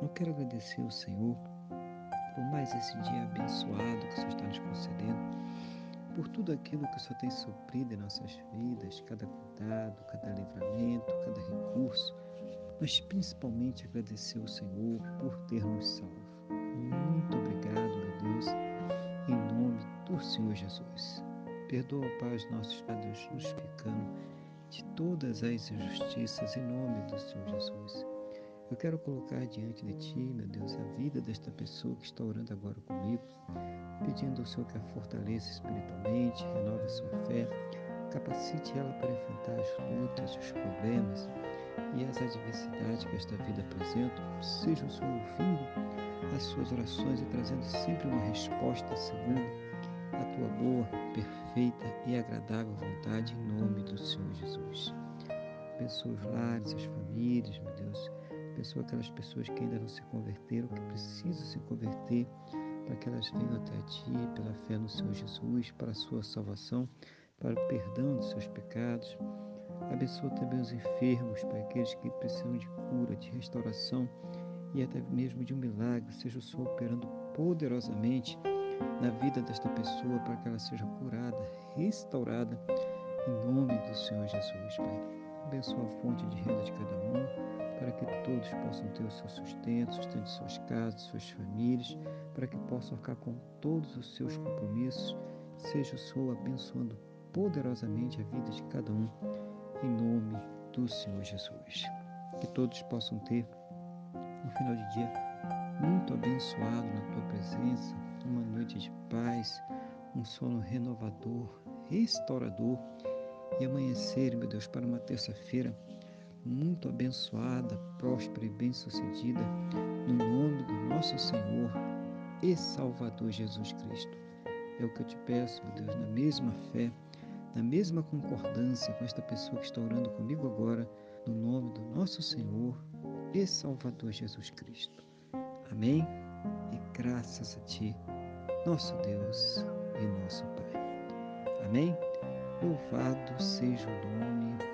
eu quero agradecer ao Senhor por mais esse dia abençoado que o Senhor está nos concedendo, por tudo aquilo que o Senhor tem suprido em nossas vidas, cada cuidado, cada livramento, cada recurso, mas principalmente agradecer ao Senhor por ter nos salvo. Muito obrigado, meu Deus, em nome do Senhor Jesus. Perdoa, Pai, os nossos pecados, justificando de todas as injustiças em nome do Senhor Jesus. Eu quero colocar diante de Ti, meu Deus, a vida desta pessoa que está orando agora comigo, pedindo ao Senhor que a fortaleça espiritualmente, renove a sua fé, capacite ela para enfrentar as lutas, os problemas e as adversidades que esta vida apresenta. Seja o Senhor ouvindo as suas orações e trazendo sempre uma resposta segundo a Tua boa, perfeita e agradável vontade, em nome do Senhor Jesus. Abençoa os lares, as famílias, meu Deus abençoa aquelas pessoas que ainda não se converteram, que precisam se converter, para que elas venham até ti pela fé no Senhor Jesus, para a sua salvação, para o perdão dos seus pecados. Abençoa também os enfermos, para aqueles que precisam de cura, de restauração e até mesmo de um milagre. Seja o Senhor operando poderosamente na vida desta pessoa para que ela seja curada, restaurada, em nome do Senhor Jesus, Pai. Abençoa a fonte de renda de cada um todos possam ter o seu sustento, sustento de suas casas, suas famílias, para que possam ficar com todos os seus compromissos. Seja o Senhor abençoando poderosamente a vida de cada um, em nome do Senhor Jesus. Que todos possam ter um final de dia muito abençoado na tua presença, uma noite de paz, um sono renovador, restaurador e amanhecer, meu Deus, para uma terça-feira muito abençoada, próspera e bem-sucedida, no nome do nosso Senhor e Salvador Jesus Cristo. É o que eu te peço, meu Deus, na mesma fé, na mesma concordância com esta pessoa que está orando comigo agora, no nome do nosso Senhor e Salvador Jesus Cristo. Amém? E graças a Ti, nosso Deus e nosso Pai. Amém? Louvado seja o nome